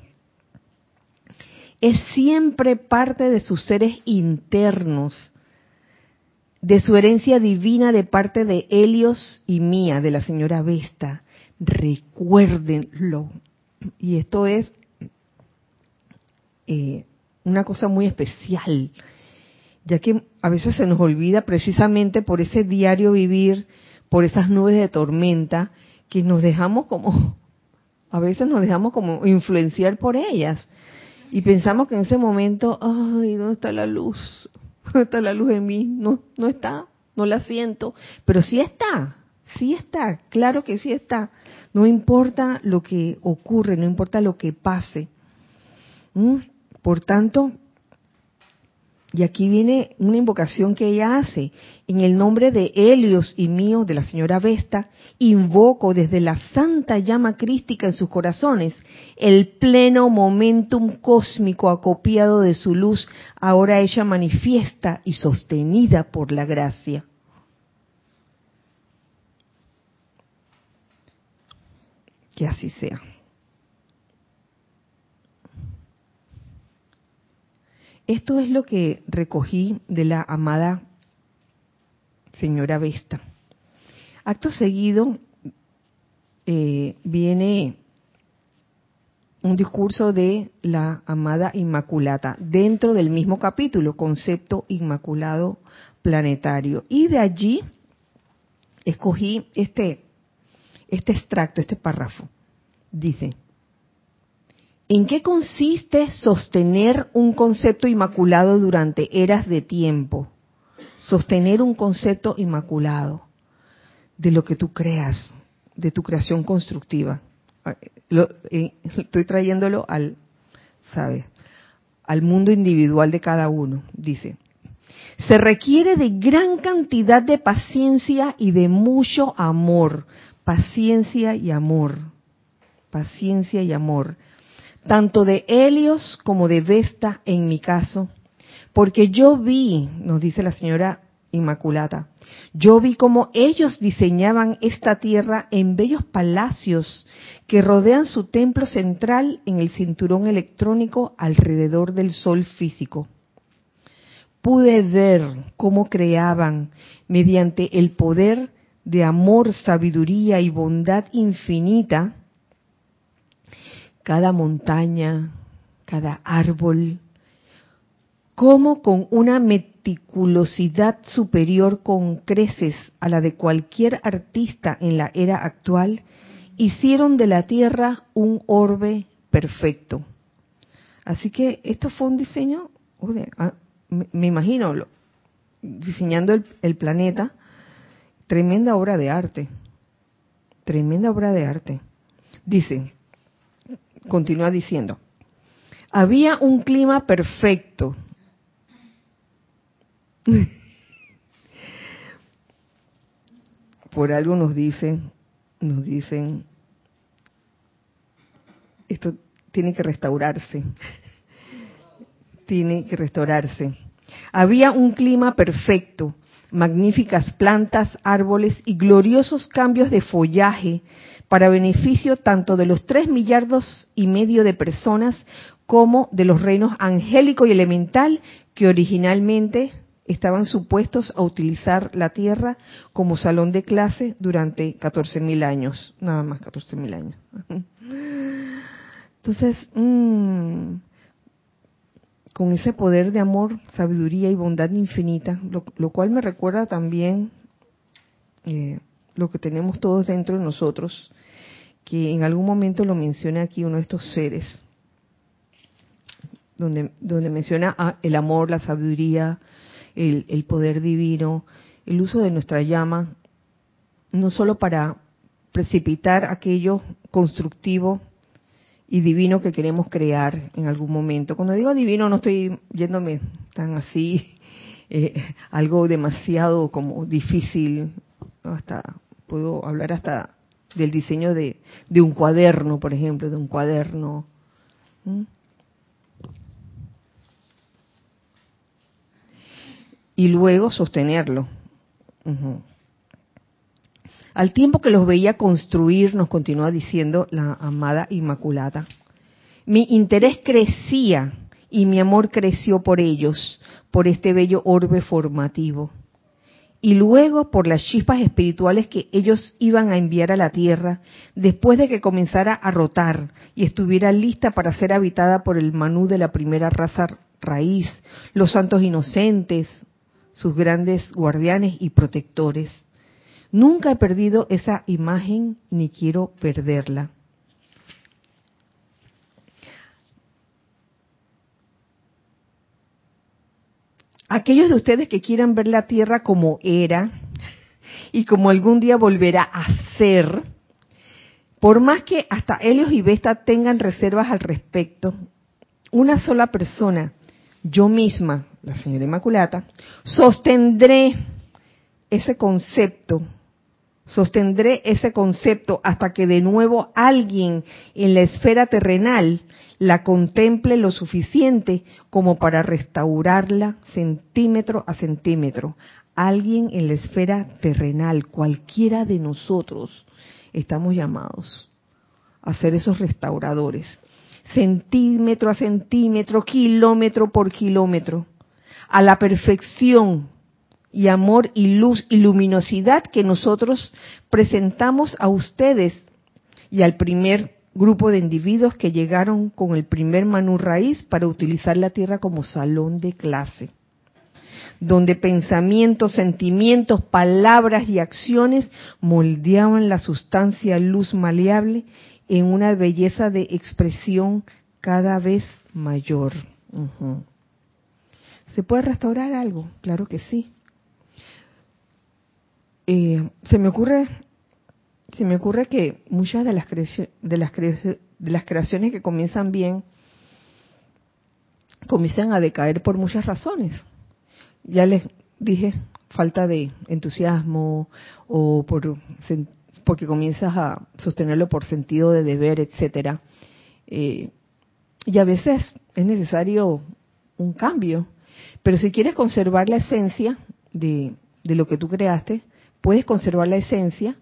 es siempre parte de sus seres internos, de su herencia divina de parte de Helios y mía, de la señora Vesta. Recuérdenlo. Y esto es eh, una cosa muy especial, ya que a veces se nos olvida precisamente por ese diario vivir, por esas nubes de tormenta, que nos dejamos como, a veces nos dejamos como influenciar por ellas y pensamos que en ese momento, ay, ¿dónde está la luz? ¿Dónde está la luz en mí? No, no está, no la siento, pero sí está, sí está, claro que sí está. No importa lo que ocurre, no importa lo que pase. ¿Mm? Por tanto, y aquí viene una invocación que ella hace. En el nombre de Helios y mío, de la señora Vesta, invoco desde la santa llama crística en sus corazones el pleno momentum cósmico acopiado de su luz, ahora ella manifiesta y sostenida por la gracia. Que así sea. Esto es lo que recogí de la amada señora Vesta. Acto seguido eh, viene un discurso de la amada Inmaculata dentro del mismo capítulo, concepto inmaculado planetario. Y de allí escogí este, este extracto, este párrafo. Dice, ¿En qué consiste sostener un concepto inmaculado durante eras de tiempo? Sostener un concepto inmaculado de lo que tú creas, de tu creación constructiva. Eh, estoy trayéndolo al, ¿sabes? al mundo individual de cada uno. Dice, se requiere de gran cantidad de paciencia y de mucho amor. Paciencia y amor. Paciencia y amor. Tanto de Helios como de Vesta en mi caso. Porque yo vi, nos dice la señora Inmaculata, yo vi cómo ellos diseñaban esta tierra en bellos palacios que rodean su templo central en el cinturón electrónico alrededor del sol físico. Pude ver cómo creaban, mediante el poder de amor, sabiduría y bondad infinita, cada montaña, cada árbol, como con una meticulosidad superior con creces a la de cualquier artista en la era actual, hicieron de la Tierra un orbe perfecto. Así que esto fue un diseño, ah, me imagino, diseñando el, el planeta, tremenda obra de arte, tremenda obra de arte. Dice, continúa diciendo, había un clima perfecto. Por algo nos dicen nos dicen, esto tiene que restaurarse, tiene que restaurarse. Había un clima perfecto, magníficas plantas, árboles y gloriosos cambios de follaje para beneficio tanto de los tres millardos y medio de personas como de los reinos angélico y elemental que originalmente estaban supuestos a utilizar la Tierra como salón de clase durante 14.000 años, nada más 14.000 años. Entonces, mm, con ese poder de amor, sabiduría y bondad infinita, lo, cual me recuerda también eh, lo que tenemos todos dentro de nosotros, que en algún momento lo menciona aquí uno de estos seres, donde, donde menciona ah, el amor, la sabiduría, el, poder divino, el uso de nuestra llama, no solo para precipitar aquello constructivo y divino que queremos crear en algún momento. Cuando digo divino no estoy yéndome tan así, eh, algo demasiado como difícil, hasta puedo hablar hasta del diseño de, de un cuaderno, por ejemplo, de un cuaderno y luego sostenerlo. Al tiempo que los veía construir, nos continúa diciendo la amada Inmaculada, mi interés crecía y mi amor creció por ellos, por este bello orbe formativo. Y luego por las chispas espirituales que ellos iban a enviar a la tierra después de que comenzara a rotar y estuviera lista para ser habitada por el manú de la primera raza raíz, los santos inocentes, sus grandes guardianes y protectores. Nunca he perdido esa imagen ni quiero perderla. Aquellos de ustedes que quieran ver la tierra como era y como algún día volverá a ser, por más que hasta Helios y Vesta tengan reservas al respecto, una sola persona, yo misma, la señora Inmaculata, sostendré ese concepto, sostendré ese concepto hasta que de nuevo alguien en la esfera terrenal la contemple lo suficiente como para restaurarla centímetro a centímetro. Alguien en la esfera terrenal, cualquiera de nosotros, estamos llamados a ser esos restauradores, centímetro a centímetro, kilómetro por kilómetro a la perfección y amor y luz y luminosidad que nosotros presentamos a ustedes y al primer grupo de individuos que llegaron con el primer Manu Raíz para utilizar la tierra como salón de clase, donde pensamientos, sentimientos, palabras y acciones moldeaban la sustancia luz maleable en una belleza de expresión cada vez mayor. ¿Se puede restaurar algo? Claro que sí. Eh, se me ocurre se me ocurre que muchas de las de las de las creaciones que comienzan bien comienzan a decaer por muchas razones. Ya les dije, falta de entusiasmo o por porque comienzas a sostenerlo por sentido de deber, etcétera. Eh, y a veces es necesario un cambio. Pero si quieres conservar la esencia de, de lo que tú creaste, puedes conservar la esencia,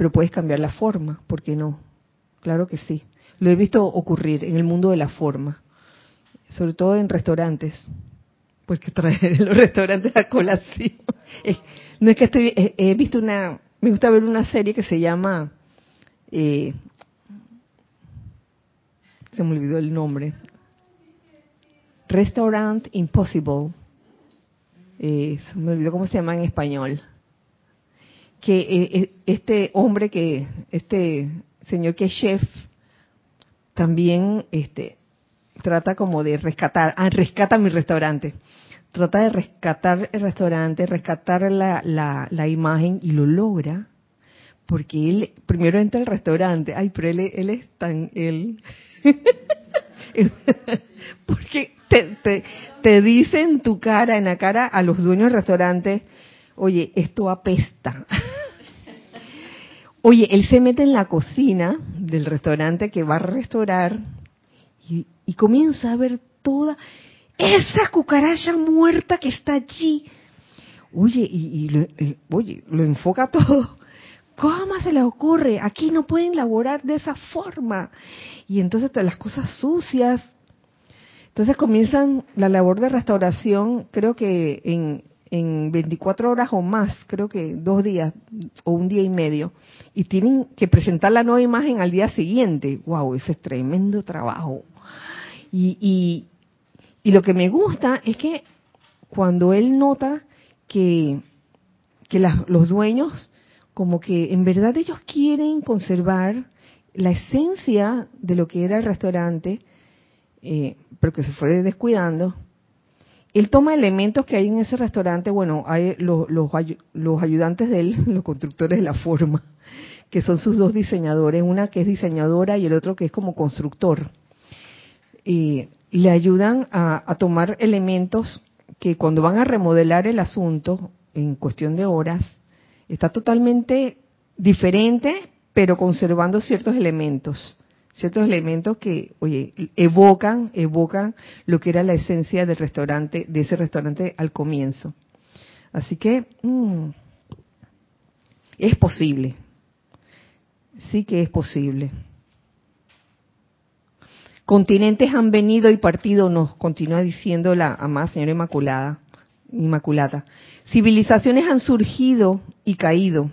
pero puedes cambiar la forma, ¿por qué no? Claro que sí. Lo he visto ocurrir en el mundo de la forma, sobre todo en restaurantes, porque traer los restaurantes a colación. no es que estoy, he, visto una, me gusta ver una serie que se llama, eh, se me olvidó el nombre, Restaurant Impossible. Eh, se me olvidó cómo se llama en español. Que eh, este hombre que, este señor que es chef, también este, trata como de rescatar, ah, rescata mi restaurante. Trata de rescatar el restaurante, rescatar la, la, la imagen y lo logra porque él primero entra al restaurante, ay, pero él, él es tan él. porque te, te, te dice en tu cara, en la cara a los dueños del restaurante, oye, esto apesta. Oye, él se mete en la cocina del restaurante que va a restaurar y, comienza a ver toda esa cucaracha muerta que está allí. Oye, y, lo, oye, lo enfoca todo. ¿Cómo se le ocurre? Aquí no pueden laborar de esa forma. Y entonces las cosas sucias. Entonces comienzan la labor de restauración, creo que en, en 24 horas o más, creo que dos días o un día y medio, y tienen que presentar la nueva imagen al día siguiente. ¡Wow! Ese es tremendo trabajo. Y, y, y lo que me gusta es que cuando él nota que, que los dueños, como que en verdad ellos quieren conservar la esencia de lo que era el restaurante, eh, pero que se fue descuidando, él toma elementos que hay en ese restaurante, bueno, hay los, los, ayudantes de él, los constructores de la forma, que son sus dos diseñadores, una que es diseñadora y el otro que es como constructor. Y le ayudan a tomar elementos que cuando van a remodelar el asunto, en cuestión de horas, está totalmente diferente, pero conservando ciertos elementos ciertos elementos que, oye, evocan, evocan lo que era la esencia del restaurante, de ese restaurante al comienzo. Así que mm, es posible, sí que es posible. Continentes han venido y partido, nos continúa diciendo la amada señora Inmaculada, Inmaculada. Civilizaciones han surgido y caído.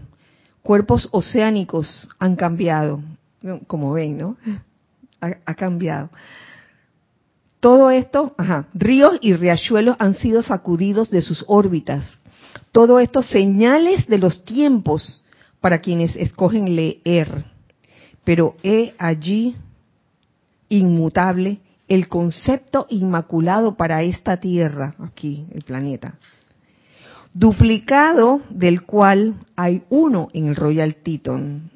Cuerpos oceánicos han cambiado como ven, ¿no? Ha, cambiado. Todo esto, ajá, ríos y riachuelos han sido sacudidos de sus órbitas. Todo esto señales de los tiempos para quienes escogen leer. Pero he allí inmutable el concepto inmaculado para esta tierra, aquí, el planeta, duplicado del cual hay uno en el Royal Teton.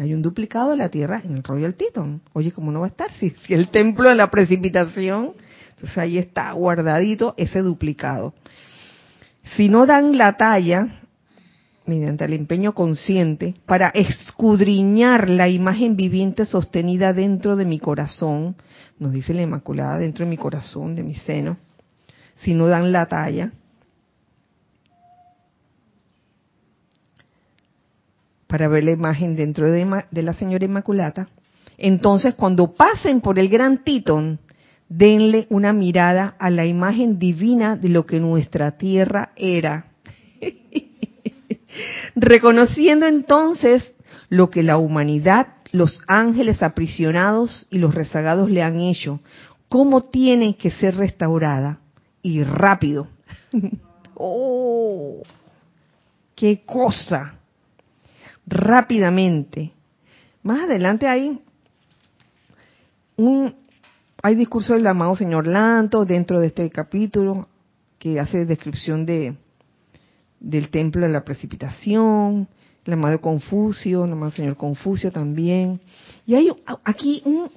Hay un duplicado de la Tierra en el Royal Teton. Oye, ¿cómo no va a estar? Si, si el templo de la precipitación, entonces ahí está guardadito ese duplicado. Si no dan la talla, mediante el empeño consciente, para escudriñar la imagen viviente sostenida dentro de mi corazón, nos dice la Inmaculada, dentro de mi corazón, de mi seno, si no dan la talla, para ver la imagen dentro de, la señora Inmaculata. Entonces, cuando pasen por el gran Titón, denle una mirada a la imagen divina de lo que nuestra tierra era. Reconociendo entonces lo que la humanidad, los ángeles aprisionados y los rezagados le han hecho, cómo tiene que ser restaurada y rápido. ¡Oh! ¡Qué cosa! Rápidamente. Más adelante hay un hay discurso del amado señor Lanto dentro de este capítulo que hace descripción de del templo de la precipitación, el amado Confucio, el amado señor Confucio también. Y hay aquí un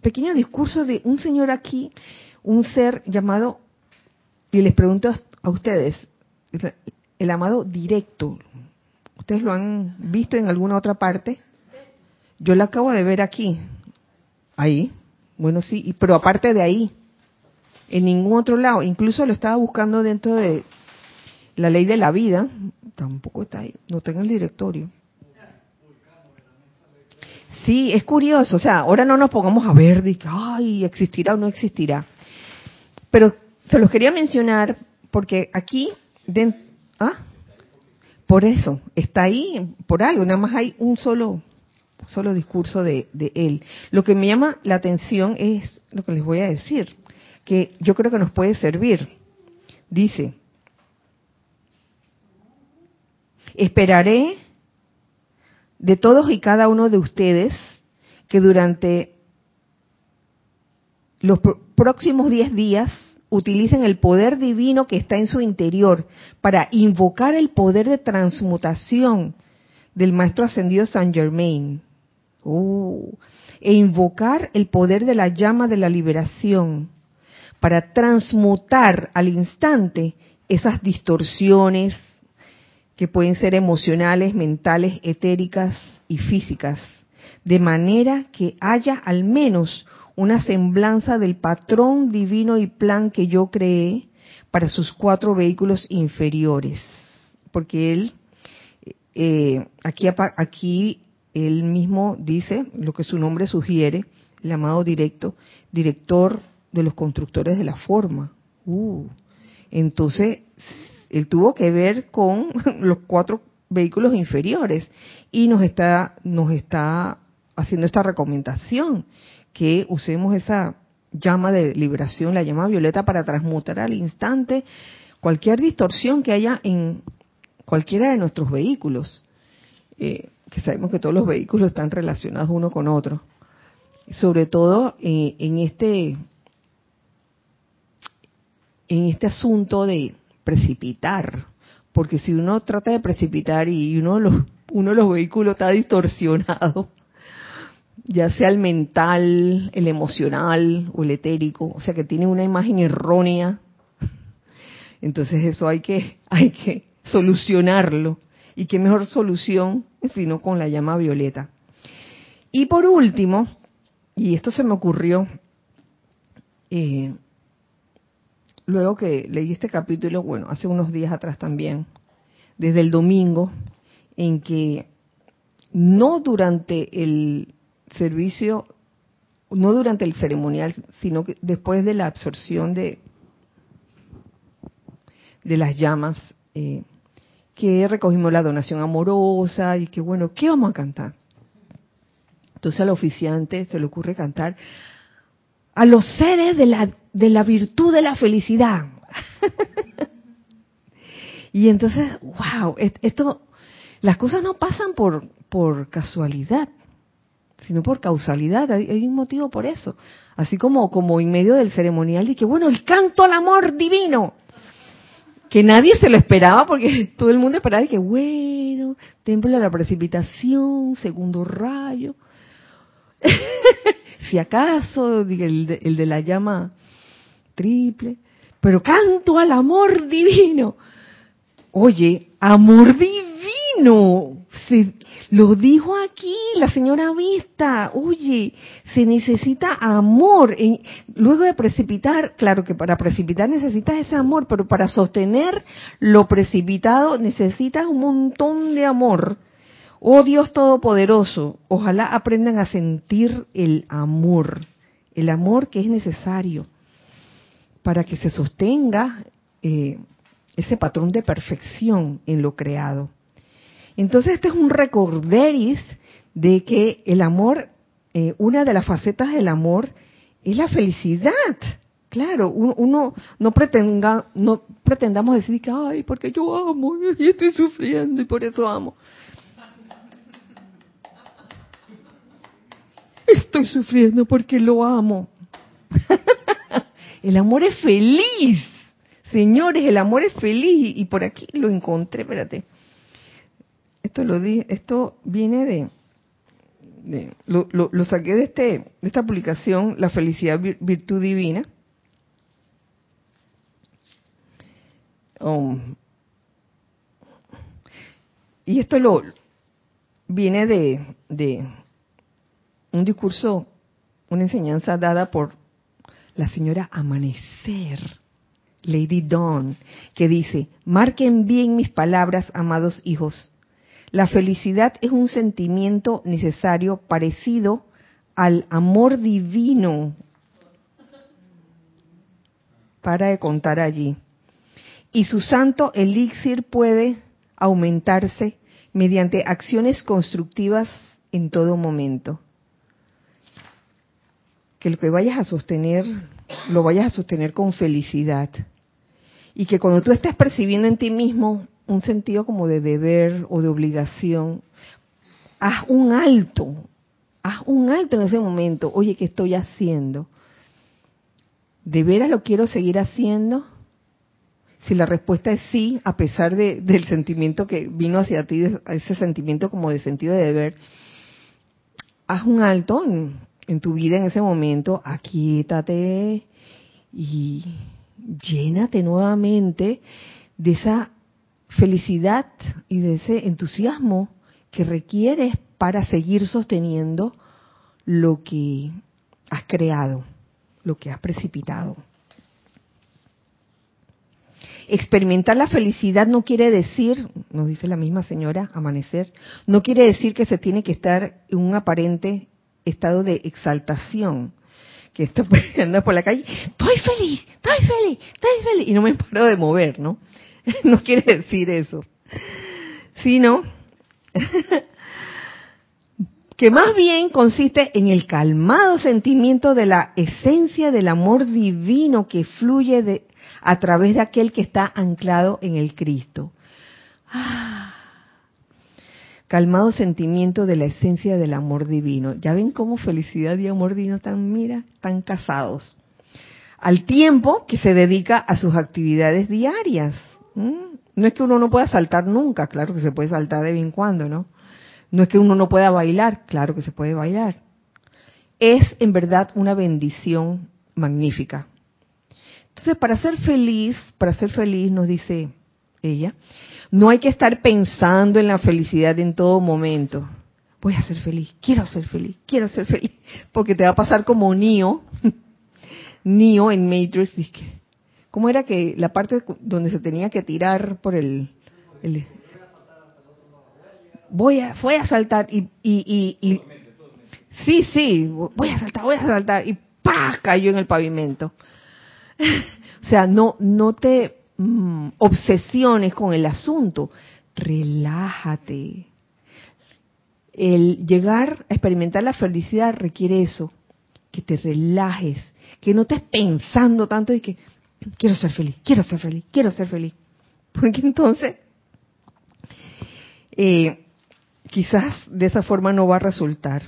pequeño discurso de un señor aquí, un ser llamado, y les pregunto a ustedes, el amado directo, ¿ustedes lo han visto en alguna otra parte? Yo lo acabo de ver aquí, ahí, bueno sí, pero aparte de ahí, en ningún otro lado, incluso lo estaba buscando dentro de la ley de la vida, tampoco está ahí, no en el directorio. Sí, es curioso, o sea, ahora no nos pongamos a ver de que, ay, existirá o no existirá. Pero se los quería mencionar porque aquí, ¿ah? Por eso, está ahí por algo, nada más hay un solo, solo discurso de, de él. Lo que me llama la atención es lo que les voy a decir, que yo creo que nos puede servir. Dice, esperaré de todos y cada uno de ustedes que durante los próximos 10 días utilicen el poder divino que está en su interior para invocar el poder de transmutación del Maestro Ascendido San Germain. Uh, e invocar el poder de la llama de la liberación para transmutar al instante esas distorsiones, que pueden ser emocionales, mentales, etéricas y físicas, de manera que haya al menos una semblanza del patrón divino y plan que yo creé para sus cuatro vehículos inferiores. Porque él, eh, aquí, aquí él mismo dice lo que su nombre sugiere, el amado directo, director de los constructores de la forma. Uh, entonces, él tuvo que ver con los cuatro vehículos inferiores y nos está nos está haciendo esta recomendación que usemos esa llama de liberación, la llama violeta para transmutar al instante cualquier distorsión que haya en cualquiera de nuestros vehículos, eh, que sabemos que todos los vehículos están relacionados uno con otro, sobre todo eh, en este en este asunto de precipitar, porque si uno trata de precipitar y uno los, uno de los vehículos está distorsionado, ya sea el mental, el emocional o el etérico, o sea que tiene una imagen errónea, entonces eso hay que, hay que solucionarlo. Y qué mejor solución sino con la llama violeta. Y por último, y esto se me ocurrió, eh, luego que leí este capítulo, bueno, hace unos días atrás también, desde el domingo, en que no durante el servicio, no durante el ceremonial, sino que después de la absorción de, de las llamas, eh, que recogimos la donación amorosa y que bueno, ¿qué vamos a cantar? Entonces al oficiante se le ocurre cantar a los seres de la, de la virtud de la felicidad. y entonces, wow, esto, las cosas no pasan por, por casualidad, sino por causalidad, hay, un motivo por eso. Así como, como en medio del ceremonial, que bueno, el canto al amor divino, que nadie se lo esperaba porque todo el mundo esperaba que bueno, templo de la precipitación, segundo rayo. si acaso, el de, el de la llama triple, pero canto al amor divino. Oye, amor divino, se, lo dijo aquí la señora Vista, oye, se necesita amor. Luego de precipitar, claro que para precipitar necesitas ese amor, pero para sostener lo precipitado necesitas un montón de amor. Oh Dios Todopoderoso, ojalá aprendan a sentir el amor, el amor que es necesario para que se sostenga eh, ese patrón de perfección en lo creado. Entonces este es un recorderis de que el amor, eh, una de las facetas del amor es la felicidad. Claro, uno, no, pretenga, no pretendamos decir que, ay, porque yo amo y estoy sufriendo y por eso amo. Estoy sufriendo porque lo amo. el amor es feliz. Señores, el amor es feliz. Y por aquí lo encontré, espérate. Esto lo di, esto viene de lo, saqué de, este, de esta publicación, La felicidad virtud divina. Um, y esto lo viene de, de un discurso, una enseñanza dada por la señora Amanecer, Lady Dawn, que dice, marquen bien mis palabras, amados hijos. La felicidad es un sentimiento necesario parecido al amor divino. Para de contar allí. Y su santo elixir puede aumentarse mediante acciones constructivas en todo momento que lo que vayas a sostener, lo vayas a sostener con felicidad. Y que cuando tú estés percibiendo en ti mismo un sentido como de deber o de obligación, haz un alto, haz un alto en ese momento. Oye, ¿qué estoy haciendo? ¿De veras lo quiero seguir haciendo? Si la respuesta es sí, a pesar de, del sentimiento que vino hacia ti, ese sentimiento como de sentido de deber, haz un alto en, en tu vida en ese momento, aquíétate y llénate nuevamente de esa felicidad y de ese entusiasmo que requieres para seguir sosteniendo lo que has creado, lo que has precipitado. Experimentar la felicidad no quiere decir, nos dice la misma señora, amanecer, no quiere decir que se tiene que estar en un aparente estado de exaltación, que estoy andando por la calle, estoy feliz, estoy feliz, estoy feliz, y no me paro de mover, ¿no? No quiere decir eso, sino que más bien consiste en el calmado sentimiento de la esencia del amor divino que fluye de, a través de aquel que está anclado en el Cristo. Ah, calmado sentimiento de la esencia del amor divino. Ya ven cómo felicidad y amor divino están, mira, están casados. Al tiempo que se dedica a sus actividades diarias. No es que uno no pueda saltar nunca, claro que se puede saltar de vez en cuando, ¿no? No es que uno no pueda bailar, claro que se puede bailar. Es en verdad una bendición magnífica. Entonces, para ser feliz, para ser feliz, nos dice ella, no hay que estar pensando en la felicidad en todo momento. Voy a ser feliz, quiero ser feliz, quiero ser feliz. Porque te va a pasar como Neo, Neo en Matrix. ¿Cómo era que la parte donde se tenía que tirar por el... voy a, voy a saltar y, y, y, sí, sí, voy a saltar, voy a saltar y ¡pah! cayó en el pavimento. o sea, no, no te Mm, obsesiones con el asunto. Relájate. El llegar a experimentar la felicidad requiere eso, que te relajes, que no estés pensando tanto y que quiero ser feliz, quiero ser feliz, quiero ser feliz. Porque entonces, eh, quizás de esa forma no va a resultar.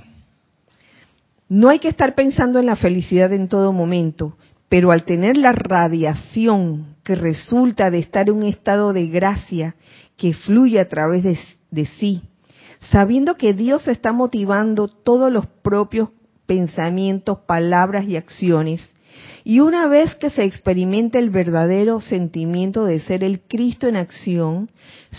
No hay que estar pensando en la felicidad en todo momento, pero al tener la radiación que resulta de estar en un estado de gracia que fluye a través de, sí, sabiendo que Dios está motivando todos los propios pensamientos, palabras y acciones, y una vez que se experimenta el verdadero sentimiento de ser el Cristo en acción,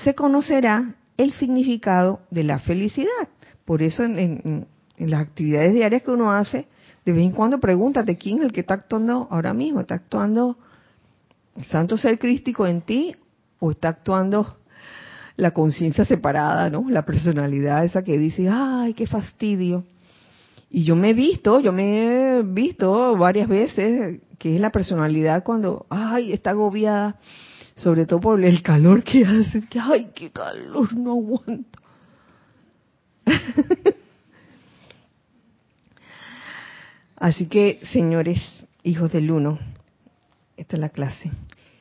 se conocerá el significado de la felicidad. Por eso en las actividades diarias que uno hace, de vez en cuando pregúntate quién es el que está actuando ahora mismo. ¿Está actuando el santo ser crístico en ti o está actuando la conciencia separada, ¿no? La personalidad esa que dice, ay, qué fastidio. Y yo me he visto, yo me he visto varias veces que es la personalidad cuando, ay, está agobiada, sobre todo por el calor que hace, que, ay, qué calor, no aguanto. Así que, señores, hijos del uno, esta es la clase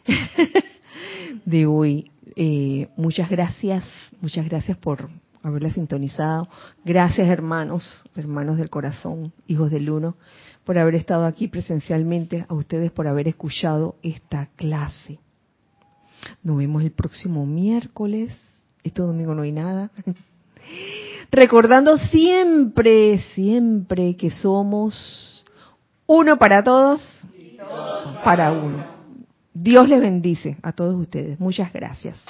de hoy. Eh, muchas gracias, muchas gracias por haberla sintonizado. Gracias, hermanos, hermanos del corazón, hijos del uno, por haber estado aquí presencialmente, a ustedes por haber escuchado esta clase. Nos vemos el próximo miércoles. Este domingo no hay nada. Recordando siempre, siempre que somos uno para todos, para uno. Dios les bendice a todos ustedes. Muchas gracias.